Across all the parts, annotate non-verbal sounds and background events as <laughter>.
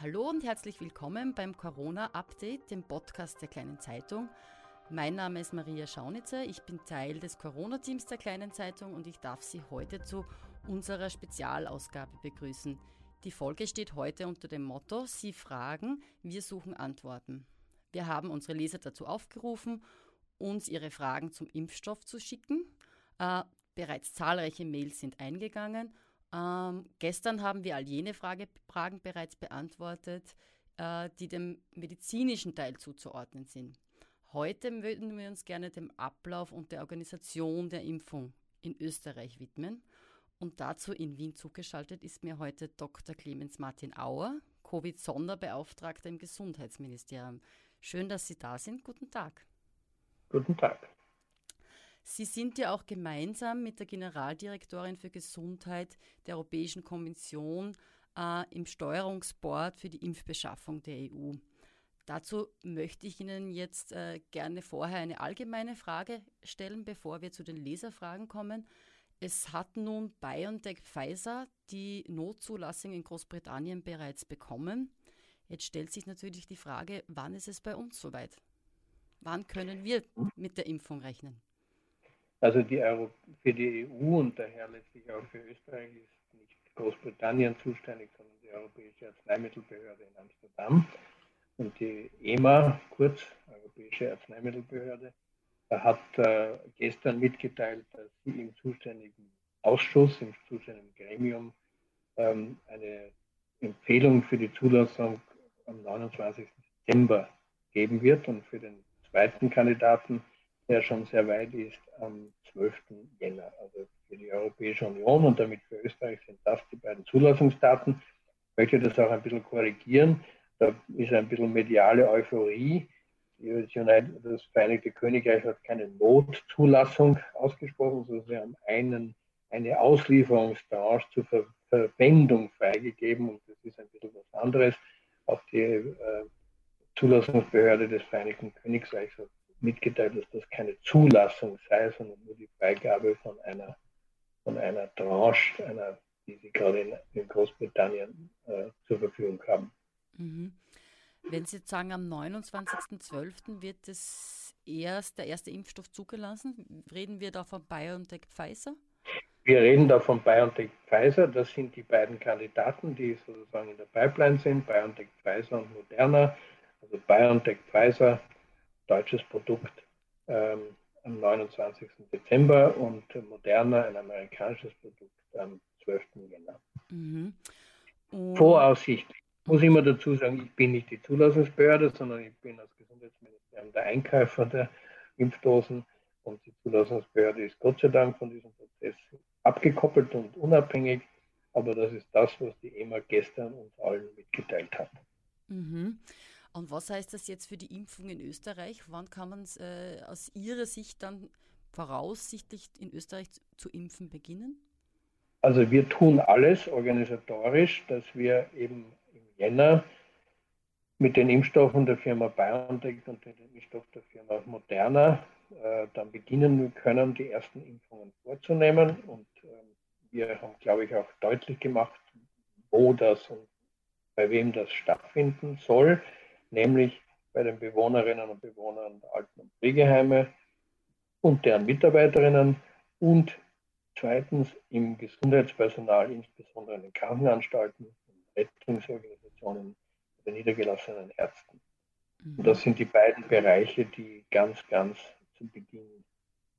Hallo und herzlich willkommen beim Corona-Update, dem Podcast der Kleinen Zeitung. Mein Name ist Maria Schaunitzer, ich bin Teil des Corona-Teams der Kleinen Zeitung und ich darf Sie heute zu unserer Spezialausgabe begrüßen. Die Folge steht heute unter dem Motto Sie fragen, wir suchen Antworten. Wir haben unsere Leser dazu aufgerufen, uns ihre Fragen zum Impfstoff zu schicken. Äh, bereits zahlreiche Mails sind eingegangen ähm, gestern haben wir all jene Frage, Fragen bereits beantwortet, äh, die dem medizinischen Teil zuzuordnen sind. Heute würden wir uns gerne dem Ablauf und der Organisation der Impfung in Österreich widmen. Und dazu in Wien zugeschaltet ist mir heute Dr. Clemens Martin Auer, Covid-Sonderbeauftragter im Gesundheitsministerium. Schön, dass Sie da sind. Guten Tag. Guten Tag. Sie sind ja auch gemeinsam mit der Generaldirektorin für Gesundheit der Europäischen Kommission äh, im Steuerungsboard für die Impfbeschaffung der EU. Dazu möchte ich Ihnen jetzt äh, gerne vorher eine allgemeine Frage stellen, bevor wir zu den Leserfragen kommen. Es hat nun BioNTech Pfizer die Notzulassung in Großbritannien bereits bekommen. Jetzt stellt sich natürlich die Frage, wann ist es bei uns soweit? Wann können wir mit der Impfung rechnen? Also die Euro für die EU und daher letztlich auch für Österreich ist nicht Großbritannien zuständig, sondern die Europäische Arzneimittelbehörde in Amsterdam. Und die EMA, kurz Europäische Arzneimittelbehörde, hat äh, gestern mitgeteilt, dass sie im zuständigen Ausschuss, im zuständigen Gremium ähm, eine Empfehlung für die Zulassung am 29. Dezember geben wird und für den zweiten Kandidaten der schon sehr weit ist, am 12. Jänner. Also für die Europäische Union und damit für Österreich sind das die beiden Zulassungsdaten. Ich möchte das auch ein bisschen korrigieren. Da ist ein bisschen mediale Euphorie. Das Vereinigte Königreich hat keine Notzulassung ausgesprochen, sondern sie haben einen, eine Auslieferungsbranche zur Ver Verwendung freigegeben und das ist ein bisschen was anderes. Auch die äh, Zulassungsbehörde des Vereinigten Königreichs hat mitgeteilt, dass das keine Zulassung sei, sondern nur die Freigabe von einer, von einer Tranche, einer, die sie gerade in, in Großbritannien äh, zur Verfügung haben. Mhm. Wenn Sie jetzt sagen, am 29.12. wird es erst der erste Impfstoff zugelassen, reden wir da von BioNTech Pfizer? Wir reden da von BioNTech Pfizer. Das sind die beiden Kandidaten, die sozusagen in der Pipeline sind, BioNTech Pfizer und Moderna. Also BioNTech Pfizer deutsches Produkt ähm, am 29. Dezember und Moderna, ein amerikanisches Produkt, am 12. Jänner. Mhm. Voraussichtlich. Muss ich immer dazu sagen, ich bin nicht die Zulassungsbehörde, sondern ich bin als Gesundheitsministerium der Einkäufer der Impfdosen und die Zulassungsbehörde ist Gott sei Dank von diesem Prozess abgekoppelt und unabhängig. Aber das ist das, was die EMA gestern uns allen mitgeteilt hat. Mhm. Und was heißt das jetzt für die Impfung in Österreich? Wann kann man äh, aus Ihrer Sicht dann voraussichtlich in Österreich zu, impfen beginnen? Also wir tun alles organisatorisch, dass wir eben im Jänner mit den Impfstoffen der Firma BioNTech und den Impfstoff der Firma Moderna äh, dann beginnen können, die ersten Impfungen vorzunehmen. Und äh, wir haben, glaube ich, auch deutlich gemacht, wo das und bei wem das stattfinden soll nämlich bei den Bewohnerinnen und Bewohnern der Alten- und Pflegeheime und deren Mitarbeiterinnen und zweitens im Gesundheitspersonal, insbesondere in den Krankenanstalten und Rettungsorganisationen der niedergelassenen Ärzten. Und das sind die beiden Bereiche, die ganz, ganz zu Beginn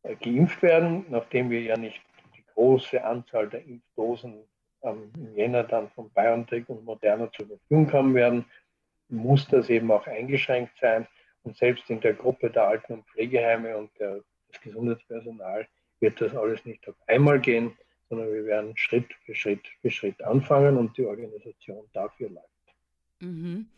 äh, geimpft werden, nachdem wir ja nicht die große Anzahl der Impfdosen ähm, im Jänner dann von BioNTech und Moderna zur Verfügung haben werden, muss das eben auch eingeschränkt sein. Und selbst in der Gruppe der Alten- und Pflegeheime und der, des Gesundheitspersonal wird das alles nicht auf einmal gehen, sondern wir werden Schritt für Schritt für Schritt anfangen und die Organisation dafür läuft. Mhm.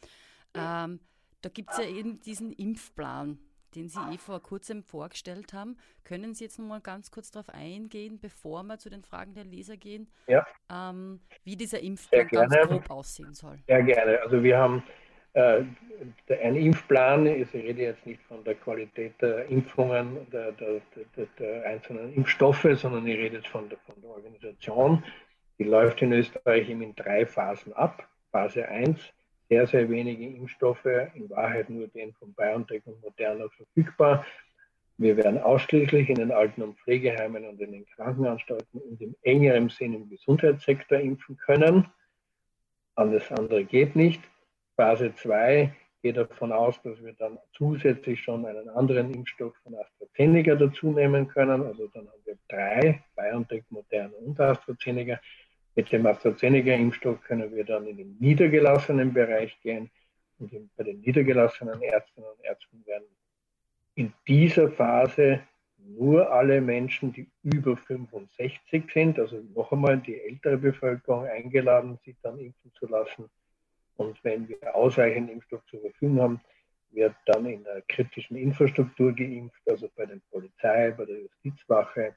Ähm, da gibt es ja eben diesen Impfplan, den Sie eh vor kurzem vorgestellt haben. Können Sie jetzt noch mal ganz kurz darauf eingehen, bevor wir zu den Fragen der Leser gehen, ja. ähm, wie dieser Impfplan ganz grob aussehen soll? Sehr gerne. Also wir haben ein Impfplan, ich rede jetzt nicht von der Qualität der Impfungen, der, der, der, der einzelnen Impfstoffe, sondern ich rede jetzt von der, von der Organisation. Die läuft in Österreich eben in drei Phasen ab. Phase 1 sehr, sehr wenige Impfstoffe, in Wahrheit nur den von BioNTech und Moderna verfügbar. Wir werden ausschließlich in den Alten- und Pflegeheimen und in den Krankenanstalten und im engeren Sinn im Gesundheitssektor impfen können. Alles andere geht nicht. Phase 2 geht davon aus, dass wir dann zusätzlich schon einen anderen Impfstoff von AstraZeneca dazu nehmen können. Also dann haben wir drei, BioNTech, Moderna und AstraZeneca. Mit dem AstraZeneca-Impfstoff können wir dann in den niedergelassenen Bereich gehen. Und bei den niedergelassenen Ärztinnen und Ärzten werden in dieser Phase nur alle Menschen, die über 65 sind, also noch einmal die ältere Bevölkerung eingeladen, sich dann impfen zu lassen. Und wenn wir ausreichend Impfstoff zur Verfügung haben, wird dann in der kritischen Infrastruktur geimpft, also bei der Polizei, bei der Justizwache.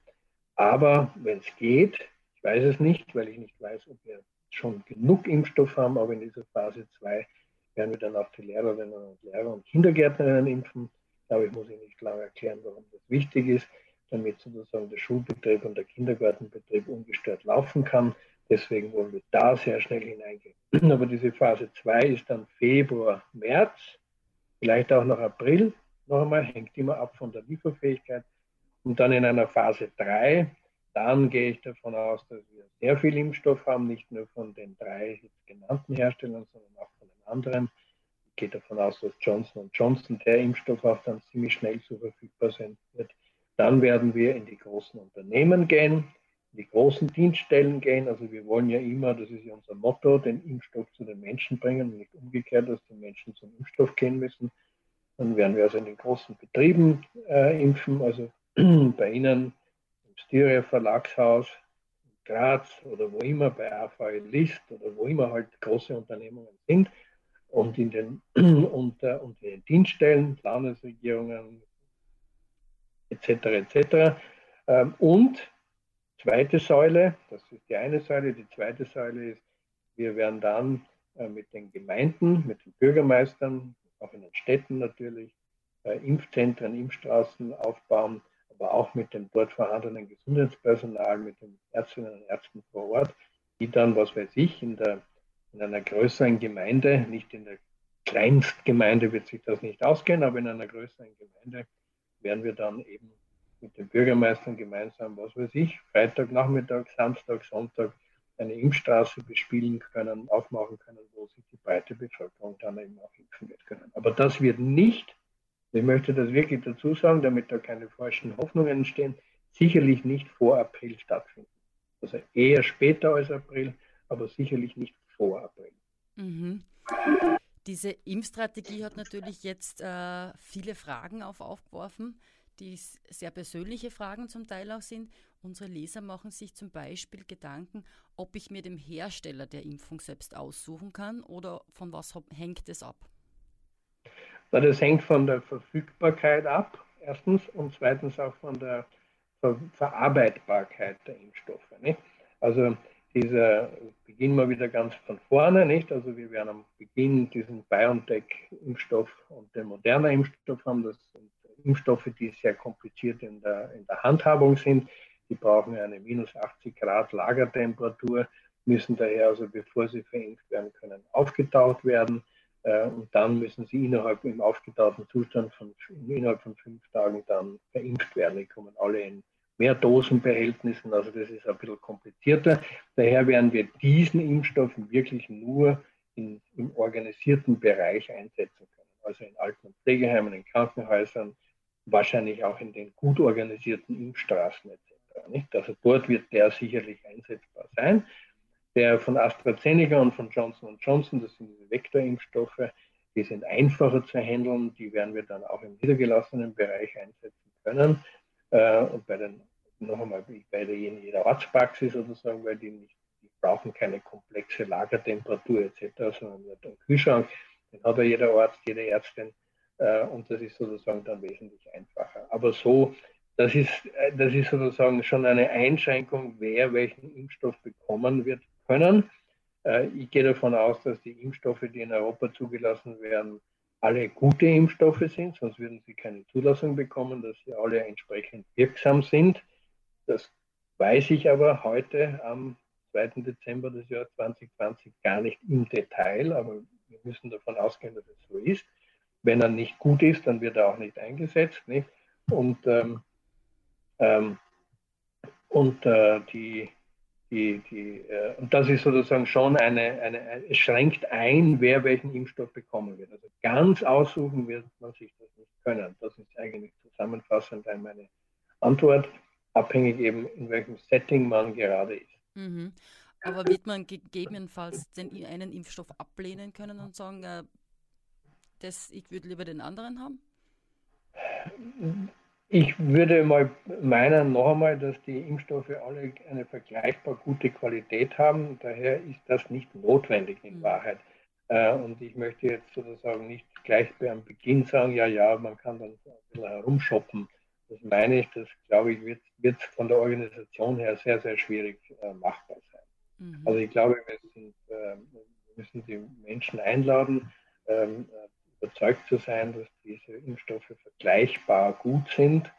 Aber wenn es geht, ich weiß es nicht, weil ich nicht weiß, ob wir schon genug Impfstoff haben, aber in dieser Phase 2 werden wir dann auch die Lehrerinnen und Lehrer und Kindergärtnerinnen impfen. Ich glaube, ich muss Ihnen nicht lange erklären, warum das wichtig ist, damit sozusagen der Schulbetrieb und der Kindergartenbetrieb ungestört laufen kann. Deswegen wollen wir da sehr schnell hineingehen. <clears throat> Aber diese Phase 2 ist dann Februar, März, vielleicht auch noch April. Noch einmal, hängt immer ab von der Lieferfähigkeit. Und dann in einer Phase 3, dann gehe ich davon aus, dass wir sehr viel Impfstoff haben, nicht nur von den drei genannten Herstellern, sondern auch von den anderen. Ich gehe davon aus, dass Johnson Johnson, der Impfstoff auch dann ziemlich schnell zur verfügbar sein wird. Dann werden wir in die großen Unternehmen gehen die großen Dienststellen gehen. Also wir wollen ja immer, das ist ja unser Motto, den Impfstoff zu den Menschen bringen und nicht umgekehrt, dass die Menschen zum Impfstoff gehen müssen. Dann werden wir also in den großen Betrieben äh, impfen, also <clears throat> bei Ihnen im Styria Verlagshaus, in Graz oder wo immer, bei AVL List oder wo immer halt große Unternehmungen sind und in den, und, und in den Dienststellen, Landesregierungen etc. etc. Ähm, und zweite Säule, das ist die eine Säule, die zweite Säule ist, wir werden dann äh, mit den Gemeinden, mit den Bürgermeistern, auch in den Städten natürlich, äh, Impfzentren, Impfstraßen aufbauen, aber auch mit dem dort vorhandenen Gesundheitspersonal, mit den Ärztinnen und Ärzten vor Ort, die dann, was weiß ich, in, der, in einer größeren Gemeinde, nicht in der Kleinstgemeinde wird sich das nicht ausgehen, aber in einer größeren Gemeinde werden wir dann eben mit den Bürgermeistern gemeinsam, was weiß ich, Freitag, Nachmittag, Samstag, Sonntag eine Impfstraße bespielen können, aufmachen können, wo sich die breite Bevölkerung dann eben auch impfen wird können. Aber das wird nicht, ich möchte das wirklich dazu sagen, damit da keine falschen Hoffnungen entstehen, sicherlich nicht vor April stattfinden. Also eher später als April, aber sicherlich nicht vor April. Mhm. Diese Impfstrategie hat natürlich jetzt äh, viele Fragen auf aufgeworfen die sehr persönliche Fragen zum Teil auch sind. Unsere Leser machen sich zum Beispiel Gedanken, ob ich mir den Hersteller der Impfung selbst aussuchen kann oder von was hängt es ab? Das hängt von der Verfügbarkeit ab, erstens, und zweitens auch von der Ver Verarbeitbarkeit der Impfstoffe. Nicht? Also dieser, beginnen wir wieder ganz von vorne, nicht? Also wir werden am Beginn diesen BioNTech-Impfstoff und den modernen Impfstoff haben, das sind Impfstoffe, die sehr kompliziert in der, in der Handhabung sind. Die brauchen eine minus 80 Grad Lagertemperatur, müssen daher also, bevor sie verimpft werden können, aufgetaut werden. Äh, und dann müssen sie innerhalb im aufgetauten Zustand von innerhalb von fünf Tagen dann verimpft werden. Die kommen alle in Mehrdosenbehältnissen, also das ist ein bisschen komplizierter. Daher werden wir diesen Impfstoff wirklich nur in, im organisierten Bereich einsetzen können, also in Alten- und Pflegeheimen, in Krankenhäusern, wahrscheinlich auch in den gut organisierten Impfstraßen etc. Nicht? Also dort wird der sicherlich einsetzbar sein. Der von AstraZeneca und von Johnson Johnson, das sind diese Vektorimpfstoffe, die sind einfacher zu handeln, die werden wir dann auch im niedergelassenen Bereich einsetzen können. Äh, und bei den, noch einmal, bei der, jeder Arztpraxis sozusagen, weil die, nicht, die brauchen keine komplexe Lagertemperatur etc., sondern nur einen Kühlschrank. Den hat ja jeder Arzt, jede Ärztin und das ist sozusagen dann wesentlich einfacher. Aber so, das ist, äh, das ist sozusagen schon eine Einschränkung, wer welchen Impfstoff bekommen wird können. Äh, ich gehe davon aus, dass die Impfstoffe, die in Europa zugelassen werden, alle gute Impfstoffe sind, sonst würden sie keine Zulassung bekommen, dass sie alle entsprechend wirksam sind. Das weiß ich aber heute am 2. Dezember des Jahres 2020 gar nicht im Detail, aber wir müssen davon ausgehen, dass es so ist. Wenn er nicht gut ist, dann wird er auch nicht eingesetzt. Nicht? Und, ähm, ähm, und äh, die, die, die, äh, und das ist sozusagen schon eine, eine, es schränkt ein, wer welchen Impfstoff bekommen wird. Also ganz aussuchen wird man sich das nicht können. Das ist eigentlich zusammenfassend meine Antwort, abhängig eben, in welchem Setting man gerade ist. Mhm. Aber wird man gegebenenfalls den einen Impfstoff ablehnen können und sagen, äh, das, ich würde lieber den anderen haben? Ich würde mal meinen noch einmal, dass die Impfstoffe alle eine vergleichbar gute Qualität haben. Daher ist das nicht notwendig in mhm. Wahrheit. Äh, und ich möchte jetzt sozusagen nicht gleich am Beginn sagen, ja, ja, man kann dann ein bisschen herumshoppen. Das meine ich, das glaube ich, wird, wird von der Organisation her sehr, sehr schwierig äh, machbar sein. Mhm. Also ich glaube, wir, sind, äh, wir, müssen die Menschen einladen, ähm, überzeugt zu sein, dass diese Impfstoffe vergleichbar gut sind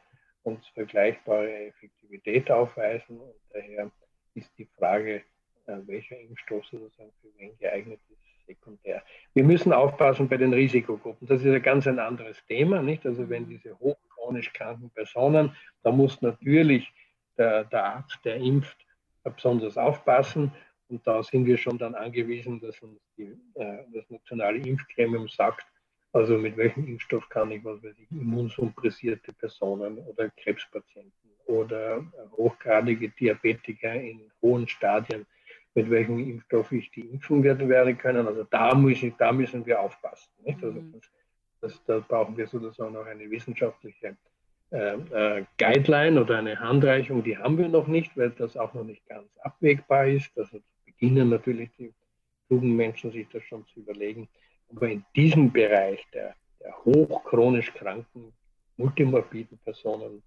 und vergleichbare Effektivität aufweisen. Und daher ist die Frage, äh, welcher Impfstoff sozusagen für wen geeignet ist, sekundär. Wir müssen aufpassen bei den Risikogruppen. Das ist ein ganz ein anderes Thema, nicht? Also wenn diese hochchronisch kranken Personen, da muss natürlich der, der Arzt, der impft, besonders aufpassen. Und da sind wir schon dann angewiesen, dass uns die, äh, das nationale Impfgremium sagt, also mit welchem Impfstoff kann ich, was weiß ich, immunsuppressierte Personen oder Krebspatienten oder hochgradige Diabetiker in hohen Stadien, mit welchem Impfstoff ich die impfen werden, werden können. Also da, muss ich, da müssen wir aufpassen. Nicht? Also mhm. das, das, da brauchen wir sozusagen auch eine wissenschaftliche äh, äh, Guideline oder eine Handreichung, die haben wir noch nicht, weil das auch noch nicht ganz abwägbar ist. Also beginnen natürlich die klugen Menschen sich das schon zu überlegen. Aber in diesem Bereich der, der hochchronisch kranken, multimorbiden Personen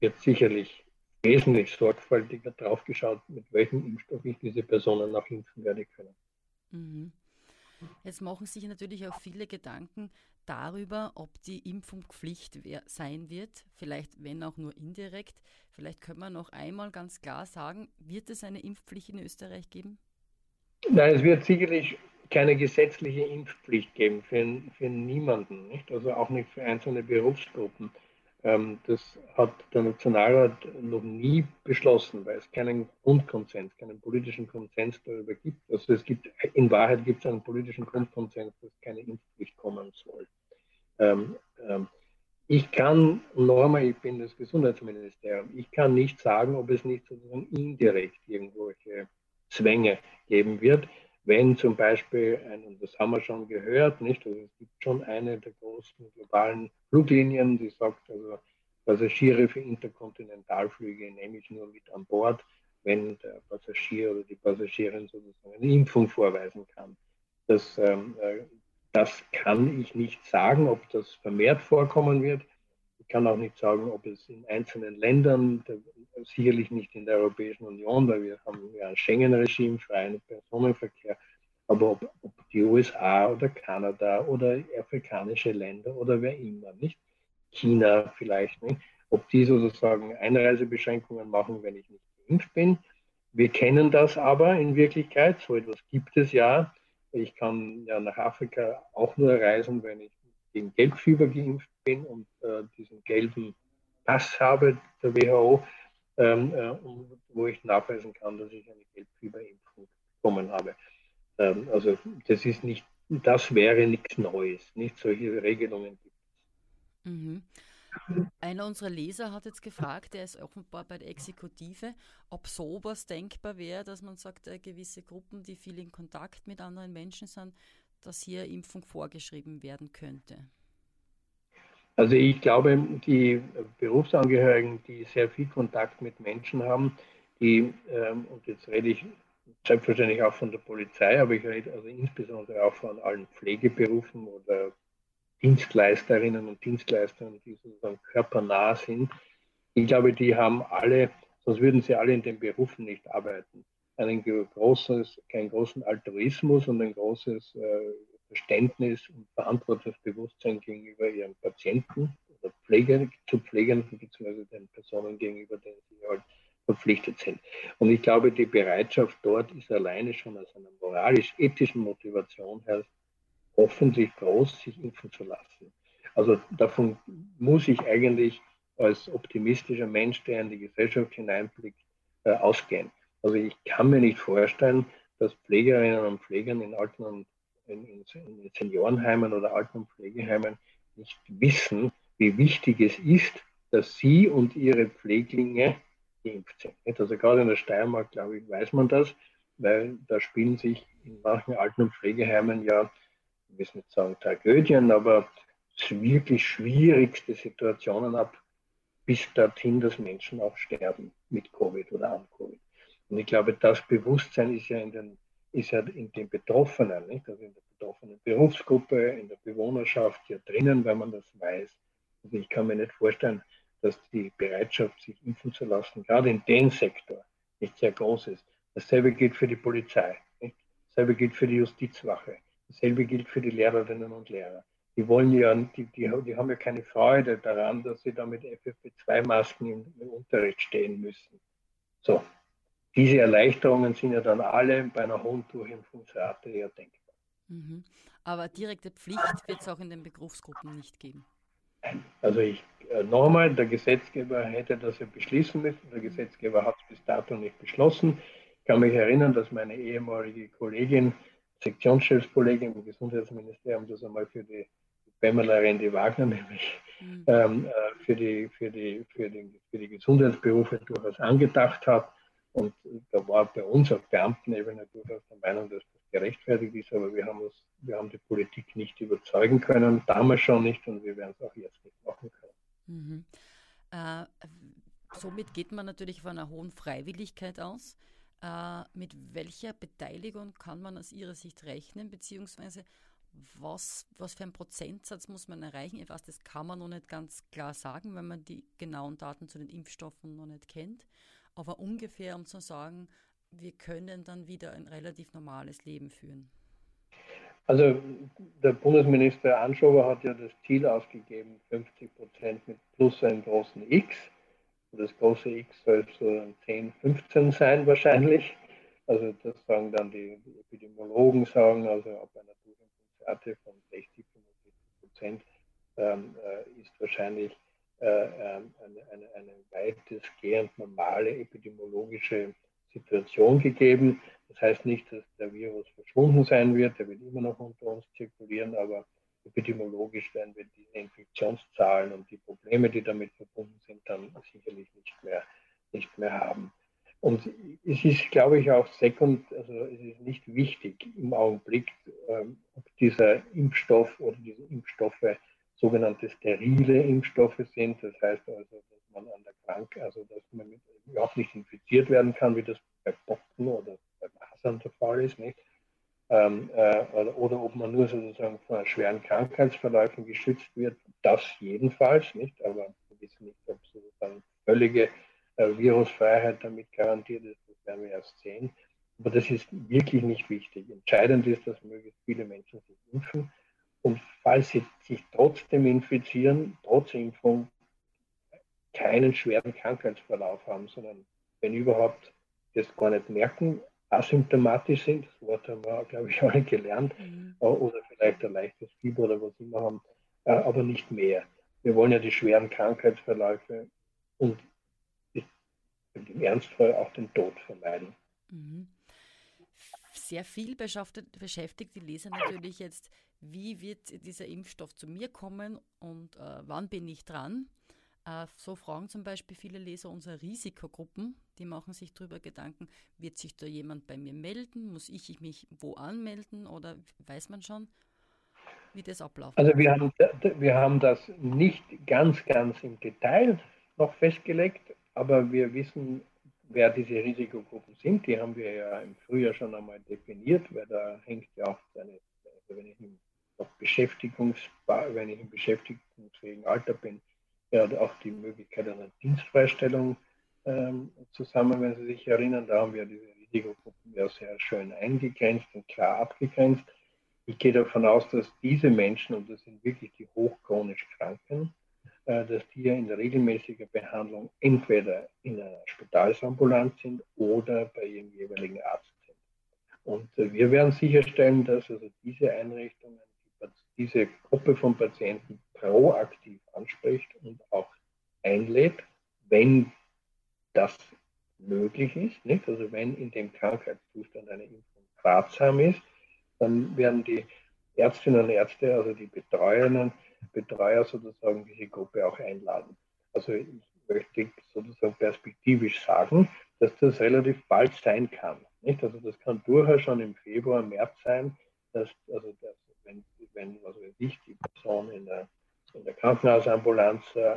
wird sicherlich wesentlich sorgfältiger drauf geschaut, mit welchem Impfstoff ich diese Personen auch impfen werde können. Mhm. Jetzt machen sich natürlich auch viele Gedanken darüber, ob die Impfung Pflicht sein wird, vielleicht wenn auch nur indirekt. Vielleicht können wir noch einmal ganz klar sagen, wird es eine Impfpflicht in Österreich geben? Nein, es wird sicherlich keine gesetzliche Impfpflicht geben für, für niemanden, nicht? also auch nicht für einzelne Berufsgruppen. Ähm, das hat der Nationalrat noch nie beschlossen, weil es keinen Grundkonsens, keinen politischen Konsens darüber gibt. Also es gibt, in Wahrheit gibt es einen politischen Grundkonsens, dass keine Impfpflicht kommen soll. Ähm, ähm, ich kann, einmal, ich bin das Gesundheitsministerium, ich kann nicht sagen, ob es nicht sozusagen indirekt irgendwelche Zwänge geben wird wenn zum Beispiel, ein, und das haben wir schon gehört, nicht, also es gibt schon eine der großen globalen Fluglinien, die sagt, also Passagiere für Interkontinentalflüge nehme ich nur mit an Bord, wenn der Passagier oder die Passagierin sozusagen eine Impfung vorweisen kann. Das, ähm, äh, das kann ich nicht sagen, ob das vermehrt vorkommen wird. Ich kann auch nicht sagen, ob es in einzelnen Ländern, sicherlich nicht in der Europäischen Union, weil wir haben ja ein Schengen-Regime, freien Personenverkehr, aber ob, ob, die USA oder Kanada oder afrikanische Länder oder wer immer, nicht? China vielleicht, nicht? ob die sozusagen Einreisebeschränkungen machen, wenn ich nicht geimpft bin. Wir kennen das aber in Wirklichkeit, so etwas gibt es ja. Ich kann ja nach Afrika auch nur reisen, wenn ich gegen Gelbfieber geimpft bin und äh, diesen gelben Pass habe der WHO, ähm, äh, wo ich nachweisen kann, dass ich eine Gelbfieberimpfung bekommen habe. Ähm, also das ist nicht, das wäre nichts Neues. Nicht solche Regelungen gibt es. Mhm. Einer unserer Leser hat jetzt gefragt, der ist offenbar bei der Exekutive, ob sowas denkbar wäre, dass man sagt, äh, gewisse Gruppen, die viel in Kontakt mit anderen Menschen sind, dass hier Impfung vorgeschrieben werden könnte. Also ich glaube, die Berufsangehörigen, die sehr viel Kontakt mit Menschen haben, die, ähm, und jetzt rede ich selbstverständlich auch von der Polizei, aber ich rede also insbesondere auch von allen Pflegeberufen oder Dienstleisterinnen und Dienstleistern, die sozusagen körpernah sind. Ich glaube, die haben alle, sonst würden sie alle in den Berufen nicht arbeiten, einen großes, keinen großen Altruismus und ein großes äh, Verständnis und Verantwortungsbewusstsein gegenüber ihren Patienten oder Pflegern, zu Pflegern bzw. den Personen gegenüber, denen sie halt verpflichtet sind. Und ich glaube, die Bereitschaft dort ist alleine schon aus einer moralisch-ethischen Motivation her hoffentlich groß, sich impfen zu lassen. Also davon muss ich eigentlich als optimistischer Mensch, der in die Gesellschaft hineinblickt, äh, ausgehen. Also ich kann mir nicht vorstellen, dass Pflegerinnen und Pfleger in Alten- und in, in, Seniorenheimen oder Alten- und Pflegeheimen nicht wissen, wie wichtig es ist, dass sie und ihre Pfleglinge geimpft sind. Also gerade in der Steiermark, glaube ich, weiß man das, weil da spielen sich in manchen Alten- und Pflegeheimen ja, ich will nicht sagen Tragödien, aber wirklich schwierigste Situationen ab, bis dorthin, dass Menschen auch sterben mit Covid oder an Covid. Und ich glaube, das Bewusstsein ist ja in den, ist ja in den Betroffenen, nicht? also in der betroffenen Berufsgruppe, in der Bewohnerschaft ja drinnen, wenn man das weiß. Also ich kann mir nicht vorstellen, dass die Bereitschaft, sich impfen zu lassen, gerade in dem Sektor nicht sehr groß ist. Dasselbe gilt für die Polizei, nicht? dasselbe gilt für die Justizwache, dasselbe gilt für die Lehrerinnen und Lehrer die wollen ja, die, die, die haben ja keine Freude daran, dass sie da mit FFP2-Masken im, im, Unterricht stehen müssen. So, diese Erleichterungen sind ja dann alle bei einer hohen Durchimpfungsrate eher denkbar. Mhm. Aber direkte Pflicht wird es auch in den Berufsgruppen nicht geben. Also ich, äh, nochmal, der Gesetzgeber hätte das ja beschließen müssen. Der Gesetzgeber hat es bis dato nicht beschlossen. Ich kann mich erinnern, dass meine ehemalige Kollegin, Sektionschefskollegin im Gesundheitsministerium, das einmal für die Pamela Rendi Wagner nämlich mhm. ähm, äh, für, die, für, die, für, die, für die Gesundheitsberufe durchaus angedacht hat. Und da war bei uns auf Beamtenebene durchaus der Meinung, dass das gerechtfertigt ist, aber wir haben, uns, wir haben die Politik nicht überzeugen können, damals schon nicht und wir werden es auch jetzt nicht machen können. Mhm. Äh, somit geht man natürlich von einer hohen Freiwilligkeit aus. Äh, mit welcher Beteiligung kann man aus Ihrer Sicht rechnen, beziehungsweise was, was für einen Prozentsatz muss man erreichen? Ich weiß, das kann man noch nicht ganz klar sagen, wenn man die genauen Daten zu den Impfstoffen noch nicht kennt. Aber ungefähr, um zu sagen, wir können dann wieder ein relativ normales Leben führen. Also der Bundesminister Anschober hat ja das Ziel ausgegeben, 50 Prozent mit plus einem großen X. Und das große X soll so 10, 15 sein wahrscheinlich. Also das sagen dann die, Epidemiologen, sagen also ab einer Rate von 60, 75 Prozent ähm, äh, ist wahrscheinlich eine, eine, eine weitestgehend normale epidemiologische Situation gegeben. Das heißt nicht, dass der Virus verschwunden sein wird, der wird immer noch unter uns zirkulieren, aber epidemiologisch werden wir diese Infektionszahlen und die Probleme, die damit verbunden sind, dann sicherlich nicht mehr, nicht mehr haben. Und es ist, glaube ich, auch sekund, also es ist nicht wichtig im Augenblick, ähm, ob dieser Impfstoff oder diese Impfstoffe sogenannte sterile Impfstoffe sind. Das heißt also, dass man an der Krankheit, also dass man überhaupt nicht infiziert werden kann, wie das bei Pocken oder bei Masern der Fall ist, nicht? Ähm, äh, oder, oder, ob man nur sozusagen vor schweren Krankheitsverläufen geschützt wird, das jedenfalls, nicht? Aber wir wissen nicht, ob sozusagen völlige äh, Virusfreiheit damit garantiert ist, das werden wir erst sehen. Aber das ist wirklich nicht wichtig. Entscheidend ist, dass möglichst viele Menschen sich impfen. Und falls sie sich trotzdem infizieren, trotz Impfung, keinen schweren Krankheitsverlauf haben, sondern wenn überhaupt das gar nicht merken, asymptomatisch sind, das Wort haben wir, glaube ich, <laughs> alle gelernt, mhm. Äh, oder vielleicht ein leichtes Fieber oder was immer haben, äh, aber nicht mehr. Wir wollen ja die schweren Krankheitsverläufe und und im Ernstfall auch den Tod vermeiden. Mhm. Sehr viel beschäftigt die Leser natürlich jetzt, wie wird dieser Impfstoff zu mir kommen und äh, wann bin ich dran? Äh, so fragen zum Beispiel viele Leser unserer Risikogruppen, die machen sich darüber Gedanken, wird sich da jemand bei mir melden? Muss ich mich wo anmelden oder weiß man schon, wie das abläuft? Also wir haben, wir haben das nicht ganz, ganz im Detail noch festgelegt, aber wir wissen, wer diese Risikogruppen sind. Die haben wir ja im Frühjahr schon einmal definiert, weil da hängt ja auch eine, also wenn ich im Beschäftigungsbar, wenn ich im beschäftigungsfähigen Alter bin, ja auch die Möglichkeit einer Dienstfreistellung ähm, zusammen, wenn Sie sich erinnern. Da haben wir diese Risikogruppen ja sehr schön eingegrenzt und klar abgegrenzt. Ich gehe davon aus, dass diese Menschen, und das sind wirklich die hochchronisch Kranken, äh, dass die ja in regelmäßiger Behandlung entweder in einer Spitalsambulanz sind oder bei ihrem jeweiligen Arzt sind. Und äh, wir werden sicherstellen, dass also diese Einrichtungen diese Gruppe von Patienten proaktiv anspricht und auch einlädt, wenn das möglich ist. Nicht? Also wenn in dem Krankheitszustand eine Impfung ratsam ist, dann werden die Ärztinnen und Ärzte, also die Betreuerinnen, Betreuer sozusagen diese Gruppe auch einladen. Also ich möchte sozusagen perspektivisch sagen, dass das relativ bald sein kann. Nicht? Also das kann durchaus schon im Februar, März sein, dass, also dass wenn, wenn weiß ich, die Person in der, in der Krankenhausambulanz äh,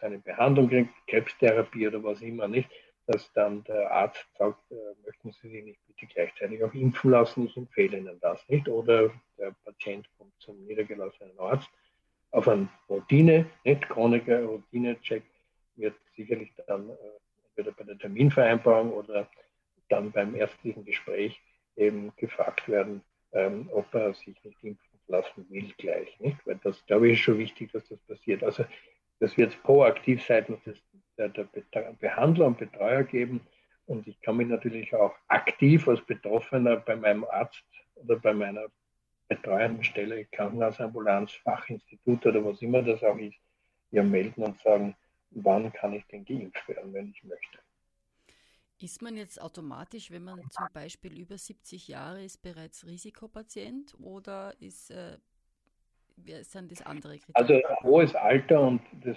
seine Behandlung kriegt, Krebstherapie oder was immer nicht, dass dann der Arzt sagt, äh, möchten Sie sich nicht bitte gleichzeitig auch impfen lassen, ich empfehle Ihnen das nicht. Oder der Patient kommt zum niedergelassenen Arzt auf einen Routine, nicht Chroniker, Routine-Check wird sicherlich dann äh, entweder bei der Terminvereinbarung oder dann beim ärztlichen Gespräch eben gefragt werden, ähm, ob er sich nicht impfen lassen will gleich. Nicht? Weil das, glaube ich, ist schon wichtig, dass das passiert. Also das wird proaktiv seitens des, der, der Behandler und Betreuer geben. Und ich kann mich natürlich auch aktiv als Betroffener bei meinem Arzt oder bei meiner betreuenden Stelle, Krankenhausambulanz, Fachinstitut oder was immer das auch ist, ja melden und sagen, wann kann ich denn geimpft werden, wenn ich möchte. Ist man jetzt automatisch, wenn man zum Beispiel über 70 Jahre ist, bereits Risikopatient oder ist, äh, sind das andere Kriterien? Also hohes Alter und das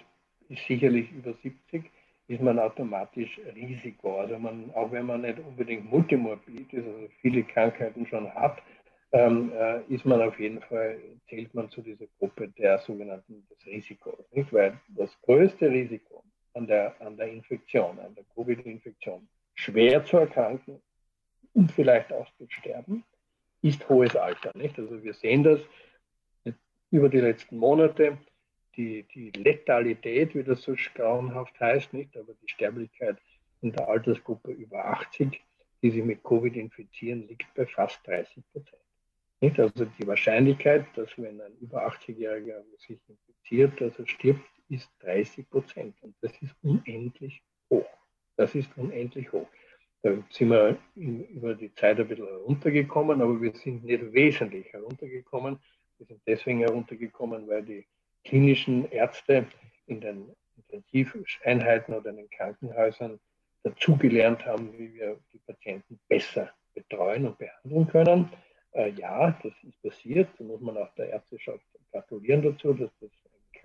ist sicherlich über 70, ist man automatisch Risiko. Also man, auch wenn man nicht unbedingt multimorbid ist, also viele Krankheiten schon hat, ähm, äh, ist man auf jeden Fall, zählt man zu dieser Gruppe der sogenannten des Risikos. Nicht? Weil das größte Risiko an der, an der Infektion, an der Covid-Infektion, schwer zu erkranken und vielleicht auch zu sterben, ist hohes Alter. Nicht? Also wir sehen das über die letzten Monate, die, die Letalität, wie das so grauenhaft heißt, nicht? aber die Sterblichkeit in der Altersgruppe über 80, die sich mit Covid infizieren, liegt bei fast 30 Prozent. Nicht? Also die Wahrscheinlichkeit, dass wenn ein über 80-Jähriger sich infiziert, dass er stirbt, ist 30 Prozent. Und das ist unendlich. Das ist unendlich hoch. Da sind wir in, über die Zeit ein bisschen heruntergekommen, aber wir sind nicht wesentlich heruntergekommen. Wir sind deswegen heruntergekommen, weil die klinischen Ärzte in den Intensiveinheiten oder in den Krankenhäusern dazugelernt haben, wie wir die Patienten besser betreuen und behandeln können. Äh, ja, das ist passiert. Da muss man auch der Ärzteschaft gratulieren dazu, dass das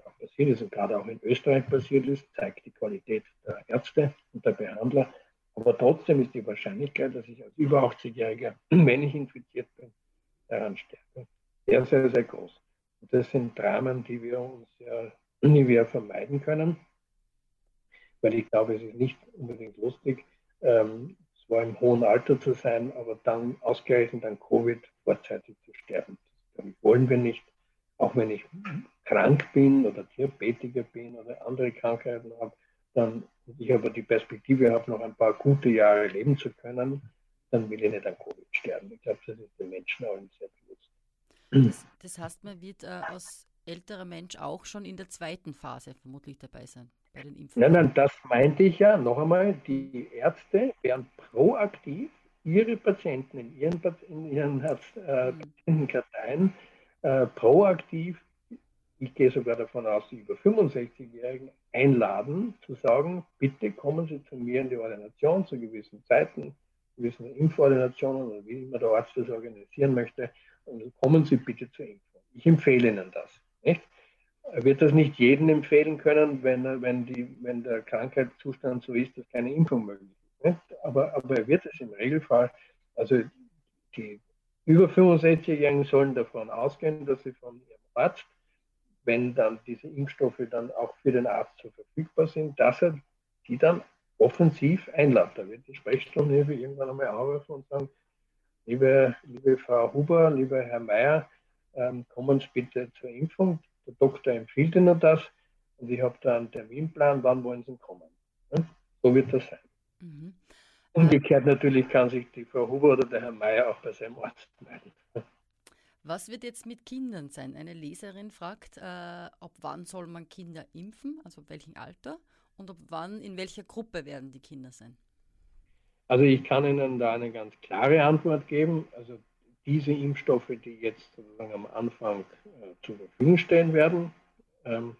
auch passiert ist und gerade auch in Österreich passiert ist, zeigt die Qualität der Ärzte und der Behandler. Aber trotzdem ist die Wahrscheinlichkeit, dass ich als über 80-Jähriger, <clears throat> wenn ich infiziert bin, daran sterbe, sehr, sehr, sehr groß. Und das sind Dramen, die wir uns ja nie wieder vermeiden können, weil ich glaube, es ist nicht unbedingt lustig, ähm, zwar im hohen Alter zu sein, aber dann ausgerechnet an Covid vorzeitig zu sterben. Das wollen wir nicht. Auch wenn ich krank bin oder Diabetiker bin oder andere Krankheiten habe, dann ich aber die Perspektive habe, noch ein paar gute Jahre leben zu können, dann will ich nicht an Covid sterben. Ich glaube, das ist den Menschen allen sehr bewusst. Das, das heißt, man wird äh, als älterer Mensch auch schon in der zweiten Phase vermutlich dabei sein bei den Impfungen. Nein, nein, das meinte ich ja. Noch einmal, die Ärzte werden proaktiv ihre Patienten in ihren, in ihren äh, Patientenkarteien äh, proaktiv, ich gehe sogar davon aus, die über 65-Jährigen einladen, zu sagen, bitte kommen Sie zu mir in die Ordination zu gewissen Zeiten, gewissen Impfordinationen oder wie immer der Arzt das organisieren möchte, und kommen Sie bitte zur Impfung. Ich empfehle Ihnen das. Nicht? Er wird das nicht jedem empfehlen können, wenn, wenn, die, wenn der Krankheitszustand so ist, dass keine Impfung möglich ist. Nicht? Aber, aber er wird es im Regelfall, also die über 65-Jährigen sollen davon ausgehen, dass sie von ihrem Arzt, wenn dann diese Impfstoffe dann auch für den Arzt so verfügbar sind, dass er die dann offensiv einladet. Da wird die Sprechstundenhilfe irgendwann einmal anrufen und sagen, liebe, liebe Frau Huber, lieber Herr Mayer, ähm, kommen Sie bitte zur Impfung. Der Doktor empfiehlt Ihnen das und ich habe da einen Terminplan, wann wollen Sie kommen. Ja? So wird das sein. Mhm. Umgekehrt natürlich kann sich die Frau Huber oder der Herr Mayer auch bei seinem Arzt melden. Was wird jetzt mit Kindern sein? Eine Leserin fragt, äh, ab wann soll man Kinder impfen, also welchem Alter und ab wann, in welcher Gruppe werden die Kinder sein? Also ich kann Ihnen da eine ganz klare Antwort geben. Also diese Impfstoffe, die jetzt sozusagen am Anfang äh, zur Verfügung stehen werden, ähm,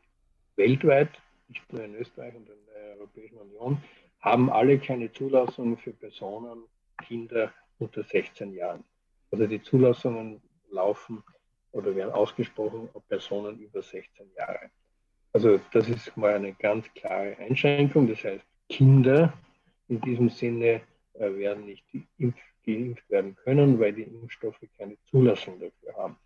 weltweit, nicht nur in Österreich und in der Europäischen Union, haben alle keine Zulassung für Personen, Kinder unter 16 Jahren. Also die Zulassungen laufen oder werden ausgesprochen auf Personen über 16 Jahre. Also das ist mal eine ganz klare Einschränkung. Das heißt, Kinder in diesem Sinne äh, werden nicht geimpft, werden können, weil die Impfstoffe keine Zulassung dafür haben.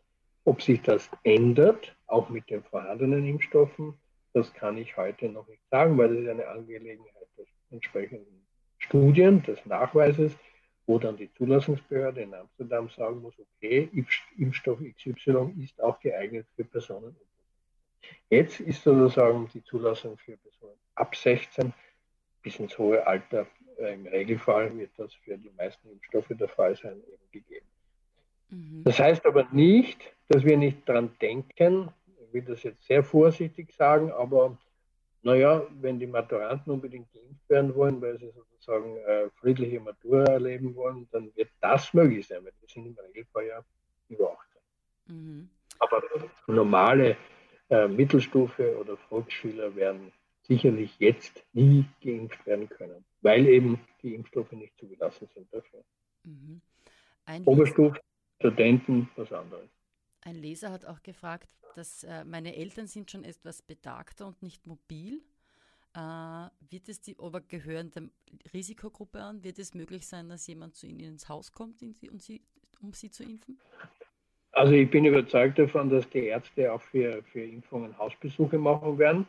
Ob sich das ändert, auch mit den vorhandenen Impfstoffen, das kann ich heute noch nicht sagen, weil das ist eine Angelegenheit des entsprechenden Studien, des Nachweises, wo dann die Zulassungsbehörde in Amsterdam sagen muss, okay, Impfstoff XY ist auch geeignet für Personen. Jetzt ist sozusagen die Zulassung für Personen ab 16 bis ins hohe Alter. Äh, Im Regelfall wird das für die meisten Impfstoffe der Fall sein, eben gegeben. Mhm. Das heißt aber nicht, dass wir nicht daran denken, ich will das jetzt sehr vorsichtig sagen, aber naja, wenn die Maturanten unbedingt geimpft werden wollen, weil sie sozusagen äh, friedliche Matura erleben wollen, dann wird das möglich sein, weil wir sind im Regelfall ja über 18. Mhm. Aber normale äh, Mittelstufe oder Volksschüler werden sicherlich jetzt nie geimpft werden können, weil eben die Impfstoffe nicht zugelassen sind dafür. Mhm. Oberstufe, Studenten, was anderes. Ein Leser hat auch gefragt, dass äh, meine Eltern sind schon etwas betagter und nicht mobil. Äh, wird es die, aber gehören der Risikogruppe an? Wird es möglich sein, dass jemand zu Ihnen ins Haus kommt, um sie, um sie zu impfen? Also ich bin überzeugt davon, dass die Ärzte auch für, für Impfungen Hausbesuche machen werden.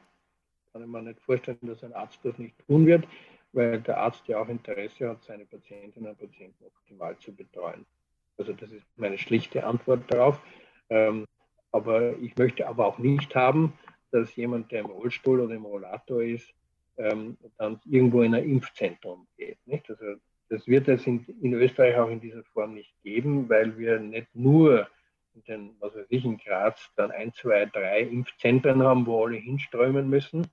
Kann ich mir nicht vorstellen, dass ein Arzt das nicht tun wird, weil der Arzt ja auch Interesse hat, seine Patientinnen und Patienten optimal zu betreuen. Also das ist meine schlichte Antwort darauf. Ähm, aber ich möchte aber auch nicht haben, dass jemand, der im Rollstuhl oder im Rollator ist, ähm, dann irgendwo in ein Impfzentrum geht. Nicht? Also das wird es in, in, Österreich auch in dieser Form nicht geben, weil wir nicht nur in den, was weiß ich, in Graz dann ein, zwei, drei Impfzentren haben, wo alle hinströmen müssen.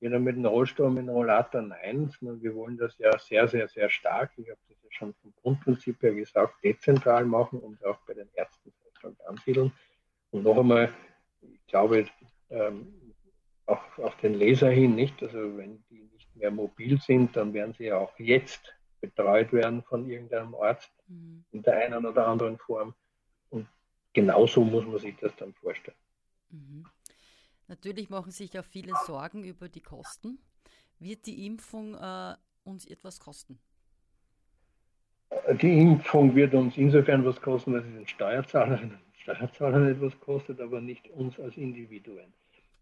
Jeder mit einem Rollstuhl, mit einem Rollator, nein, sondern wir wollen das ja sehr, sehr, sehr stark, ich habe das ja schon vom Grundprinzip her gesagt, dezentral machen und auch bei den Ärzten ansiedeln. Und noch einmal, ich glaube, ähm, auch auf den Leser hin, nicht? Also wenn die nicht mehr mobil sind, dann werden sie ja auch jetzt betreut werden von irgendeinem Arzt mhm. in der einen oder anderen Form. Und genauso muss man sich das dann vorstellen. Mhm. Natürlich machen sich auch viele Sorgen über die Kosten. Wird die Impfung äh, uns etwas kosten? Die Impfung wird uns insofern was kosten, dass es den Steuerzahlerinnen und <laughs> Steuerzahlern etwas kostet, aber nicht uns als Individuen.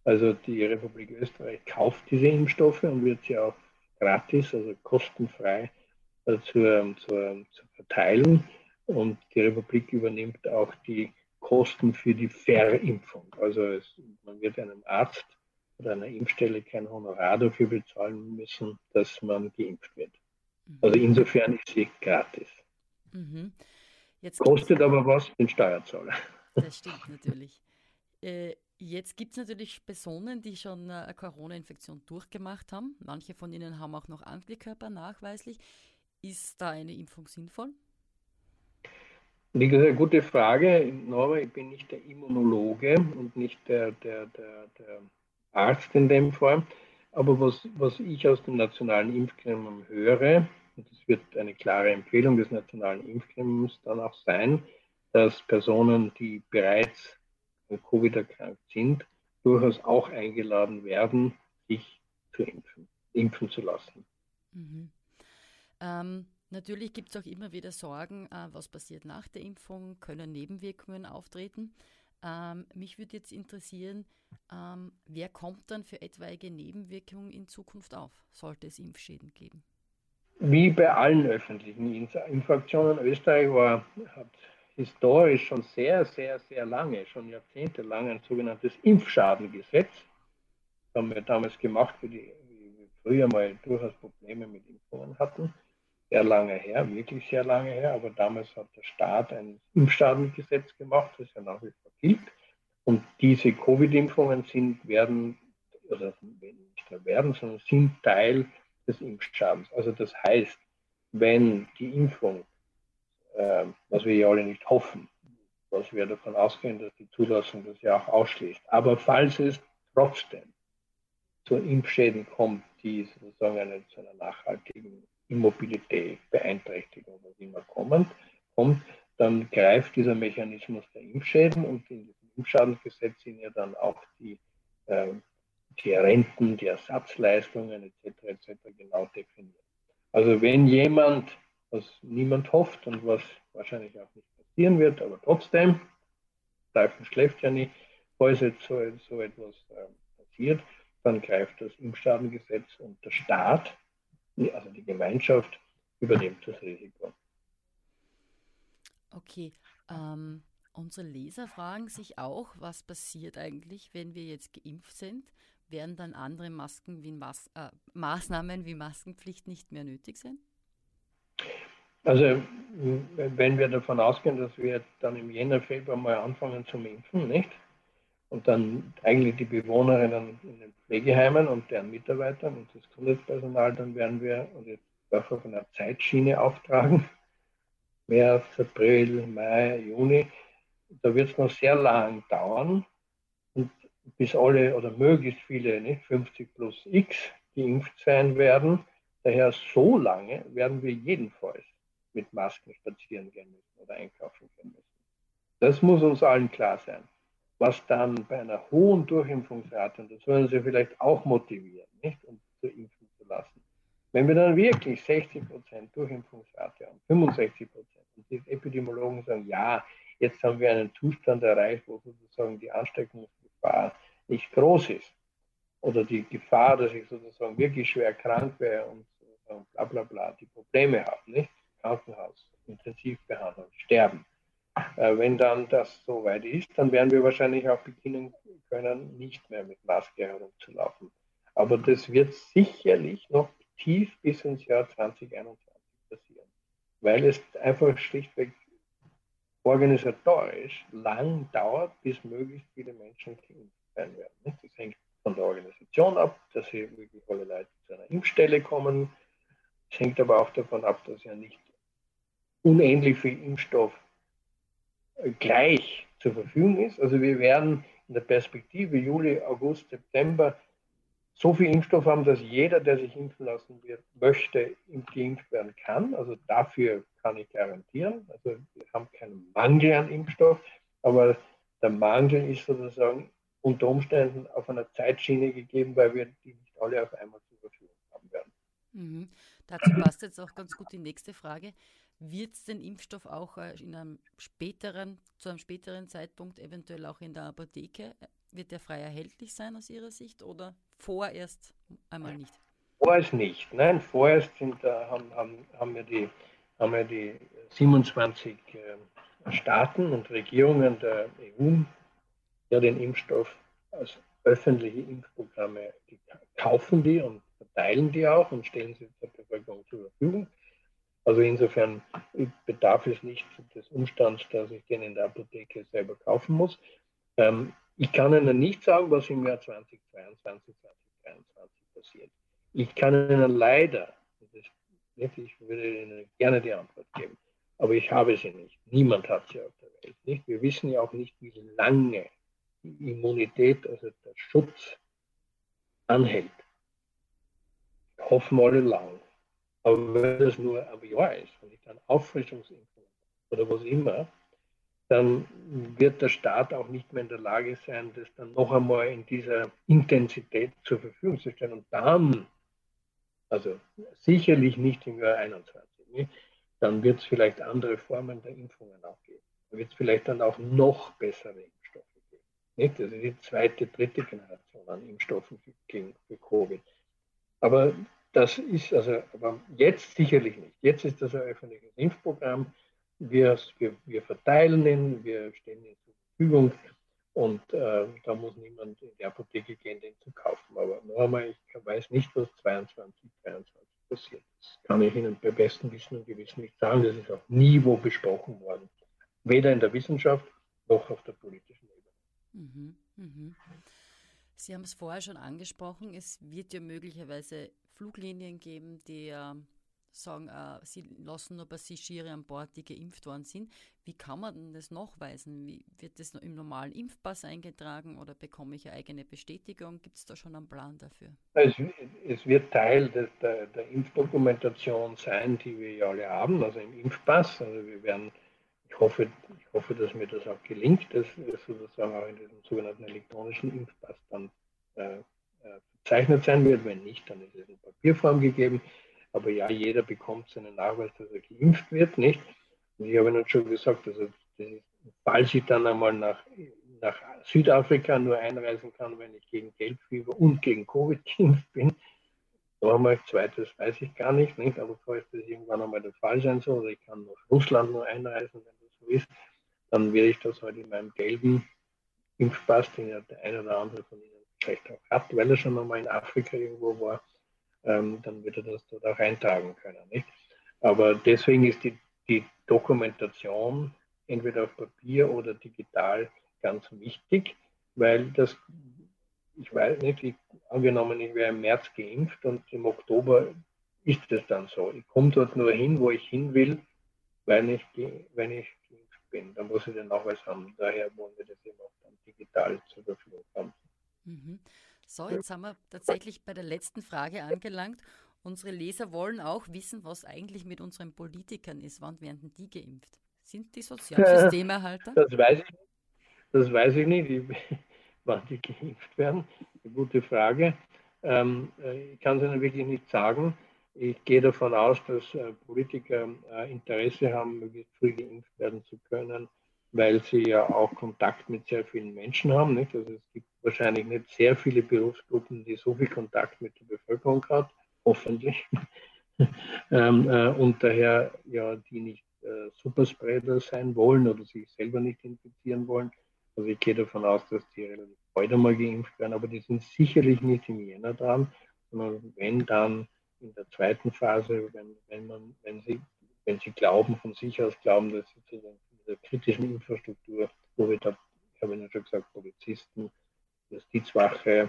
Also die Republik Österreich kauft diese Impfstoffe und wird sie auch gratis, also kostenfrei äh, zur, zur, zur verteilen. Und die Republik übernimmt auch die Kosten für die Verimpfung. Also es, man wird einem Arzt oder einer Impfstelle kein Honorar dafür bezahlen müssen, dass man geimpft wird. Mhm. Also insofern ist sie gratis. Mhm. Kostet aber was den Steuerzahler. Das stimmt natürlich. Äh, jetzt gibt es natürlich Personen, die schon eine Corona-Infektion durchgemacht haben. Manche von ihnen haben auch noch Antikörper nachweislich. Ist da eine Impfung sinnvoll? Das ist eine gute Frage. Nora, ich bin nicht der Immunologe und nicht der, der, der, der Arzt in dem Fall. Aber was, was ich aus dem nationalen Impfgremium höre, und das wird eine klare Empfehlung des nationalen Impfgremiums dann auch sein, dass Personen, die bereits an Covid erkrankt sind, durchaus auch eingeladen werden, sich zu impfen, impfen zu lassen. Mhm. Ähm, natürlich gibt es auch immer wieder Sorgen, äh, was passiert nach der Impfung, können Nebenwirkungen auftreten. Ähm, mich würde jetzt interessieren, ähm, wer kommt dann für etwaige Nebenwirkungen in Zukunft auf, sollte es Impfschäden geben? Wie bei allen öffentlichen Impfaktionen, Österreich war, hat historisch schon sehr, sehr, sehr lange, schon jahrzehntelang ein sogenanntes Impfschadengesetz. Das haben wir damals gemacht, wie wir früher mal durchaus Probleme mit Impfungen hatten. Sehr lange her, wirklich sehr lange her, aber damals hat der Staat ein Impfschadengesetz gemacht, das ja nach wie vor gilt. Und diese Covid-Impfungen sind, werden, oder nicht werden, sondern sind Teil des Impfschadens. Also das heißt, wenn die Impfung äh, was wir ja alle nicht hoffen, was wir davon ausgehen, dass die Zulassung das ja auch ausschließt. Aber falls es trotzdem zu Impfschäden kommt, die sozusagen eine, zu einer nachhaltigen Immobilität, Beeinträchtigung, was immer kommen, kommt, dann greift dieser Mechanismus der Impfschäden und in diesem Impfschadensgesetz sind ja dann auch die, äh, die Renten, die Ersatzleistungen etc. etc. genau definiert. Also wenn jemand, was niemand hofft und was wahrscheinlich auch nicht passieren wird, aber trotzdem, Teufel schläft ja nicht, falls jetzt so, so etwas äh, passiert, dann greift das Impfschadengesetz und der Staat, also die Gemeinschaft, übernimmt das Risiko. Okay, ähm, unsere Leser fragen sich auch, was passiert eigentlich, wenn wir jetzt geimpft sind? Werden dann andere Masken wie Mas äh, Maßnahmen wie Maskenpflicht nicht mehr nötig sein? Also wenn wir davon ausgehen, dass wir dann im Jänner, Februar mal anfangen zu impfen, nicht? Und dann eigentlich die Bewohnerinnen in den Pflegeheimen und deren Mitarbeiter und das Gesundheitspersonal, dann werden wir, und jetzt darf auf einer Zeitschiene auftragen, <laughs> März, April, Mai, Juni, da wird es noch sehr lang dauern und bis alle oder möglichst viele, nicht 50 plus X, geimpft sein werden. Daher so lange werden wir jedenfalls mit Masken spazieren gehen müssen oder einkaufen gehen müssen. Das muss uns allen klar sein. Was dann bei einer hohen Durchimpfungsrate, und das sollen Sie vielleicht auch motivieren, nicht, um zu impfen zu lassen. Wenn wir dann wirklich 60% Durchimpfungsrate haben, 65% und die Epidemiologen sagen, ja, jetzt haben wir einen Zustand erreicht, wo sozusagen die Ansteckungsgefahr nicht groß ist. Oder die Gefahr, dass ich sozusagen wirklich schwer krank wäre und bla bla bla, die Probleme habe, nicht? Krankenhaus, Intensivbehandlung, sterben. Äh, wenn dann das so weit ist, dann werden wir wahrscheinlich auch beginnen können, nicht mehr mit Maske herumzulaufen. Aber das wird sicherlich noch tief bis ins Jahr 2021 passieren, weil es einfach schlichtweg organisatorisch lang dauert, bis möglichst viele Menschen geimpft sein werden. Das hängt von der Organisation ab, dass hier wirklich alle Leute zu einer Impfstelle kommen. Es hängt aber auch davon ab, dass ja nicht unendlich viel Impfstoff gleich zur Verfügung ist. Also wir werden in der Perspektive Juli, August, September so viel Impfstoff haben, dass jeder, der sich impfen lassen wird, möchte, geimpft werden kann. Also dafür kann ich garantieren. Also wir haben keinen Mangel an Impfstoff, aber der Mangel ist sozusagen unter Umständen auf einer Zeitschiene gegeben, weil wir die nicht alle auf einmal zur Verfügung haben werden. Mhm. Dazu passt jetzt auch ganz gut die nächste Frage. Wird es den Impfstoff auch äh, in einem späteren, zu einem späteren Zeitpunkt eventuell auch in der Apotheke, wird der frei erhältlich sein aus Ihrer Sicht oder vorerst einmal nicht? Vorerst nicht. Nein, vorerst sind, äh, haben, haben, haben, wir die, haben wir die 27 äh, Staaten und Regierungen der EU ja den Impfstoff als öffentliche Impfprogramme, die kaufen die und verteilen die auch und stellen sie der Bevölkerung zur Verfügung. Also insofern bedarf es nicht des Umstands, dass ich den in der Apotheke selber kaufen muss. Ähm, ich kann Ihnen nicht sagen, was im Jahr 2022, 2023 passiert. Ich kann Ihnen leider, ich würde Ihnen gerne die Antwort geben, aber ich habe sie nicht. Niemand hat sie auf der Welt. Nicht? Wir wissen ja auch nicht, wie lange die Immunität, also der Schutz, anhält. Hoffen alle lang. Aber wenn das nur ein Jahr ist und ich dann Auffrischungsimpfung oder was immer, dann wird der Staat auch nicht mehr in der Lage sein, das dann noch einmal in dieser Intensität zur Verfügung zu stellen. Und dann, also sicherlich nicht im Jahr 21, ne? dann wird es vielleicht andere Formen der Impfungen auch geben. Da wird es vielleicht dann auch noch bessere Impfstoffe geben. Nicht? Also die zweite, dritte Generation an Impfstoffen gegen für Covid. Aber das ist also aber jetzt sicherlich nicht. Jetzt ist das ein öffentliches Impfprogramm wir, wir, wir verteilen ihn, wir stellen ihn zur Verfügung und äh, da muss niemand in die Apotheke gehen, den zu kaufen. Aber noch einmal, ich weiß nicht, was 22, 23 passiert. Das kann ich Ihnen bei bestem Wissen und Gewissen nicht sagen. Das ist auch nie wo besprochen worden. Weder in der Wissenschaft noch auf der politischen Ebene. Mhm, mh. Sie haben es vorher schon angesprochen, es wird ja möglicherweise Fluglinien geben, die sagen, äh, sie lassen nur Passagiere an Bord, die geimpft worden sind. Wie kann man denn das nachweisen? Wie, wird das im normalen Impfpass eingetragen oder bekomme ich eine eigene Bestätigung? Gibt es da schon einen Plan dafür? Es, es wird Teil des, der, der, Impfdokumentation sein, die wir ja alle haben, also im Impfpass. Also wir werden, ich hoffe, ich hoffe, dass mir das auch gelingt, dass sozusagen auch in diesem sogenannten elektronischen Impfpass dann äh, verzeichnet sein wird. Wenn nicht, dann ist es in Papierform gegeben. Aber ja, jeder bekommt seinen Nachweis, dass er geimpft wird, nicht? Und ich habe Ihnen schon gesagt, also falls ich dann einmal nach, nach Südafrika nur einreisen kann, wenn ich gegen Gelbfieber und gegen Covid <laughs> geimpft bin, nochmal, zweites weiß ich gar nicht, nicht? aber falls das irgendwann einmal der Fall sein soll, oder ich kann nach Russland nur einreisen, wenn das so ist, dann werde ich das halt in meinem gelben Impfpass, den ja der eine oder andere von Ihnen vielleicht auch hat, weil er schon einmal in Afrika irgendwo war, ähm, dann wird er das dort auch eintragen können. Nicht? Aber deswegen ist die, die Dokumentation entweder auf Papier oder digital ganz wichtig, weil das, ich weiß nicht, ich, angenommen, ich wäre im März geimpft und im Oktober ist es dann so. Ich komme dort nur hin, wo ich hin will, weil ich, wenn ich bin. Dann muss ich den Nachweis haben. Daher wollen wir das eben auch dann digital zur Verfügung haben. Mhm. So, jetzt haben wir tatsächlich bei der letzten Frage angelangt. Unsere Leser wollen auch wissen, was eigentlich mit unseren Politikern ist. Wann werden die geimpft? Sind die Sozialsystemerhalter? Das <laughs> weiß ich, das weiß ich nicht, <laughs> wann die geimpft werden. Eine gute Frage. Ähm, äh, ich kann es Ihnen wirklich nicht sagen. Ich gehe davon aus, dass äh, Politiker äh, Interesse haben, möglichst früh geimpft werden zu können weil sie ja auch Kontakt mit sehr vielen Menschen haben. Nicht? Also es gibt wahrscheinlich nicht sehr viele Berufsgruppen, die so viel Kontakt mit der Bevölkerung haben, hoffentlich. <laughs> ähm, äh, und daher ja, die nicht Superspreader sein wollen oder sich selber nicht infizieren wollen. Also ich gehe davon aus, dass die relativ bald einmal geimpft werden, aber die sind sicherlich nicht im Jänner dran, sondern wenn dann in der zweiten Phase, wenn, wenn, man, wenn, sie, wenn sie glauben, von sich aus glauben, dass sie den der kritischen Infrastruktur, wo wir da, ich habe Ihnen schon gesagt, Polizisten, Justizwache,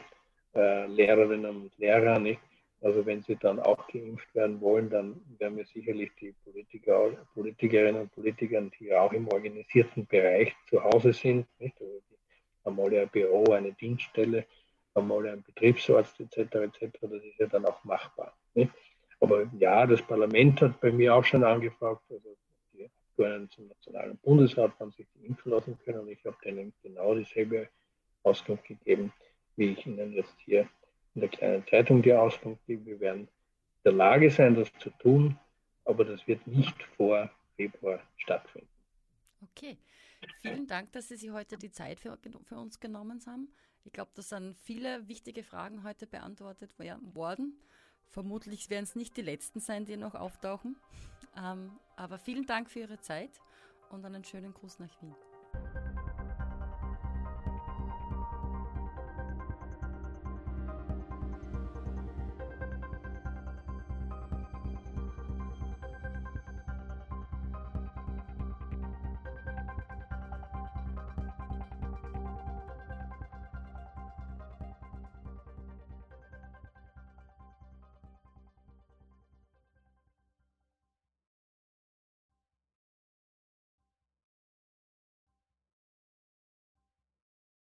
äh, Lehrerinnen und Lehrer, nicht? Also wenn sie dann auch geimpft werden wollen, dann werden wir sicherlich die Politiker, Politikerinnen und Politiker, die auch im organisierten Bereich zu Hause sind, nicht? Also die haben alle ein Büro, eine Dienststelle, haben alle einen Betriebsarzt etc. etc. Das ist ja dann auch machbar. Nicht? Aber ja, das Parlament hat bei mir auch schon angefragt, also Abgeordneten zum Nationalen Bundesrat haben sich impfen lassen können und ich habe denen genau dieselbe Auskunft gegeben, wie ich Ihnen jetzt hier in der kleinen Zeitung die Auskunft gebe. Wir werden in der Lage sein, das zu tun, aber das wird nicht vor Februar stattfinden. Okay. Vielen Dank, dass Sie sich heute die Zeit für, für uns genommen haben. Ich glaube, das sind viele wichtige Fragen heute beantwortet worden. Vermutlich werden es nicht die letzten sein, die noch auftauchen. Ähm, aber vielen Dank für Ihre Zeit und einen schönen Gruß nach Wien.